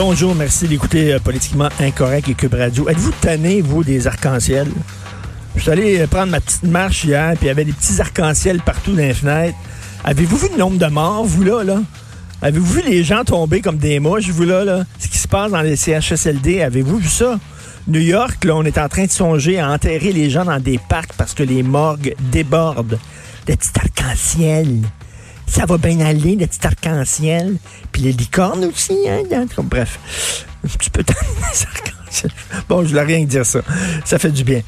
Bonjour, merci d'écouter euh, Politiquement Incorrect et Cube Radio. Êtes-vous tanné, vous, des arcs-en-ciel? Je suis allé euh, prendre ma petite marche hier, puis il y avait des petits arcs-en-ciel partout dans les fenêtres. Avez-vous vu le nombre de morts, vous, là, là? Avez-vous vu les gens tomber comme des mouches, vous, là, là? Ce qui se passe dans les CHSLD, avez-vous vu ça? New York, là, on est en train de songer à enterrer les gens dans des parcs parce que les morgues débordent. Des petits arcs-en-ciel ça va bien aller, le petit arc-en-ciel. Puis les licornes aussi, hein. Bref, un petit peu. Bon, je voulais rien dire ça. Ça fait du bien.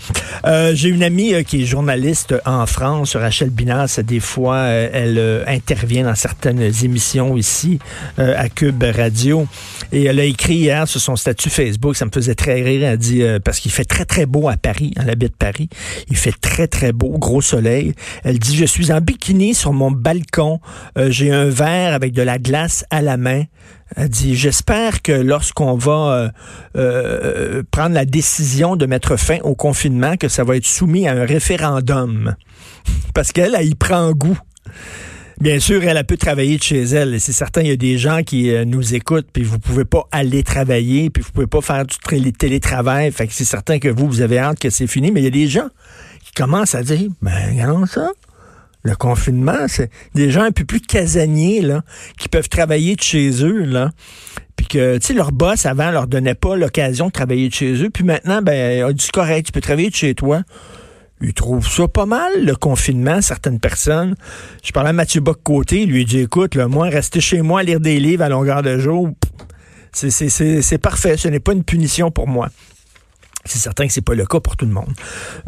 Euh, J'ai une amie euh, qui est journaliste en France, Rachel Binas. Des fois, euh, elle euh, intervient dans certaines émissions ici à Cube Radio. Et elle a écrit hier sur son statut Facebook, ça me faisait très rire. Elle dit, parce qu'il fait très, très beau à Paris, elle habite Paris. Il fait très, très beau, gros soleil. Elle dit, je suis en bikini sur mon balcon. J'ai un verre avec de la glace à la main. Elle dit, j'espère que lorsqu'on va euh, euh, prendre la décision de mettre fin au confinement, que ça va être soumis à un référendum. Parce qu'elle, elle y prend goût. Bien sûr, elle a pu travailler de chez elle. C'est certain, il y a des gens qui euh, nous écoutent, puis vous pouvez pas aller travailler, puis vous pouvez pas faire du télétravail. Fait que c'est certain que vous, vous avez hâte que c'est fini. Mais il y a des gens qui commencent à dire, ben, regardons ça. Le confinement, c'est des gens un peu plus casaniers, là, qui peuvent travailler de chez eux, là. Puis que, tu sais, leur boss, avant, leur donnait pas l'occasion de travailler de chez eux. Puis maintenant, ben, a dit correct, tu peux travailler de chez toi. Ils trouvent ça pas mal, le confinement, certaines personnes. Je parlais à Mathieu Bock-Côté, lui, dit, écoute, là, moi, rester chez moi, lire des livres à longueur de jour, c'est parfait. Ce n'est pas une punition pour moi. C'est certain que c'est pas le cas pour tout le monde.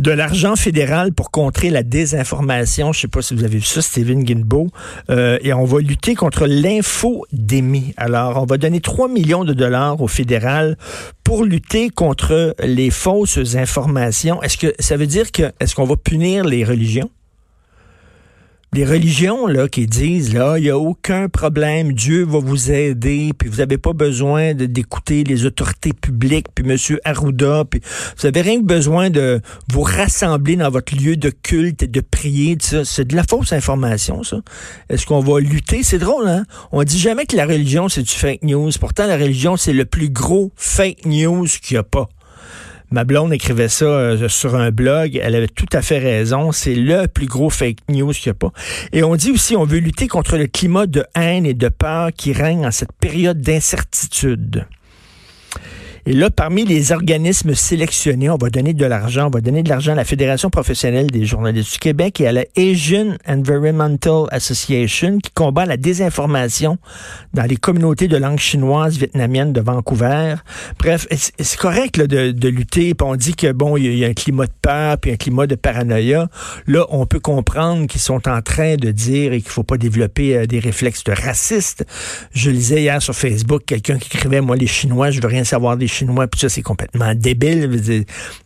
De l'argent fédéral pour contrer la désinformation. Je sais pas si vous avez vu ça, Steven Guilbeault. Euh, et on va lutter contre l'infodémie. Alors, on va donner 3 millions de dollars au fédéral pour lutter contre les fausses informations. Est-ce que ça veut dire que, est-ce qu'on va punir les religions? Les religions là qui disent là il y a aucun problème Dieu va vous aider puis vous n'avez pas besoin d'écouter les autorités publiques puis monsieur Arruda puis vous avez rien que besoin de vous rassembler dans votre lieu de culte et de prier c'est de la fausse information ça. Est-ce qu'on va lutter? C'est drôle hein? On dit jamais que la religion c'est du fake news. Pourtant la religion c'est le plus gros fake news qu'il y a pas Ma blonde écrivait ça euh, sur un blog. Elle avait tout à fait raison. C'est le plus gros fake news qu'il n'y a pas. Et on dit aussi, on veut lutter contre le climat de haine et de peur qui règne en cette période d'incertitude. Et là, parmi les organismes sélectionnés, on va donner de l'argent. On va donner de l'argent à la Fédération professionnelle des journalistes du Québec et à la Asian Environmental Association qui combat la désinformation dans les communautés de langue chinoise vietnamienne de Vancouver. Bref, c'est correct de, de, lutter? Puis on dit que bon, il y, a un climat de peur puis un climat de paranoïa. Là, on peut comprendre qu'ils sont en train de dire et qu'il faut pas développer euh, des réflexes de racistes. Je lisais hier sur Facebook quelqu'un qui écrivait moi les Chinois, je veux rien savoir des Chinois, puis ça, c'est complètement débile.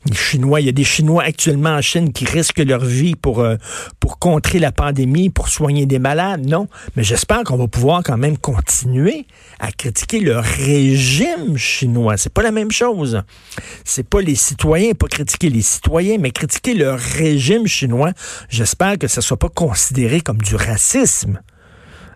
Les Chinois, il y a des Chinois actuellement en Chine qui risquent leur vie pour, euh, pour contrer la pandémie, pour soigner des malades. Non? Mais j'espère qu'on va pouvoir quand même continuer à critiquer le régime chinois. C'est pas la même chose. C'est pas les citoyens, pas critiquer les citoyens, mais critiquer le régime chinois. J'espère que ça soit pas considéré comme du racisme.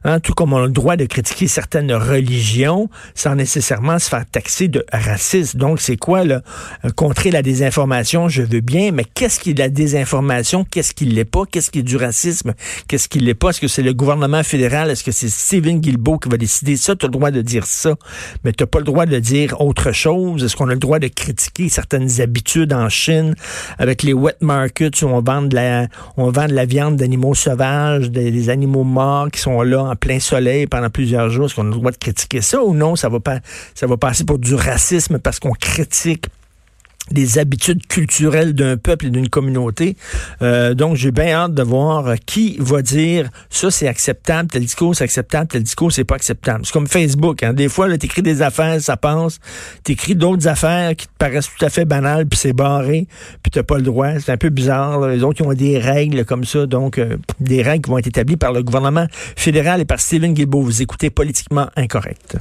Hein, tout comme on a le droit de critiquer certaines religions sans nécessairement se faire taxer de racisme. Donc, c'est quoi, là? Euh, contrer la désinformation, je veux bien, mais qu'est-ce qui est de la désinformation? Qu'est-ce qui l'est pas? Qu'est-ce qui est du racisme? Qu'est-ce qui l'est pas? Est-ce que c'est le gouvernement fédéral? Est-ce que c'est Steven Guilbeault qui va décider ça? Tu as le droit de dire ça, mais tu pas le droit de dire autre chose. Est-ce qu'on a le droit de critiquer certaines habitudes en Chine avec les wet markets où on vend de la, on vend de la viande d'animaux sauvages, des animaux morts qui sont là en plein soleil pendant plusieurs jours, est-ce qu'on a le droit de critiquer ça ou non? Ça va, pas, ça va passer pour du racisme parce qu'on critique des habitudes culturelles d'un peuple et d'une communauté. Euh, donc, j'ai bien hâte de voir qui va dire ça, c'est acceptable, tel discours, c'est acceptable, tel discours, c'est pas acceptable. C'est comme Facebook. Hein. Des fois, tu écris des affaires, ça passe. Tu écris d'autres affaires qui te paraissent tout à fait banales, puis c'est barré, puis t'as pas le droit. C'est un peu bizarre. Les autres, ils ont des règles comme ça. Donc, euh, des règles qui vont être établies par le gouvernement fédéral et par Stephen Guilbeault. Vous écoutez politiquement incorrect.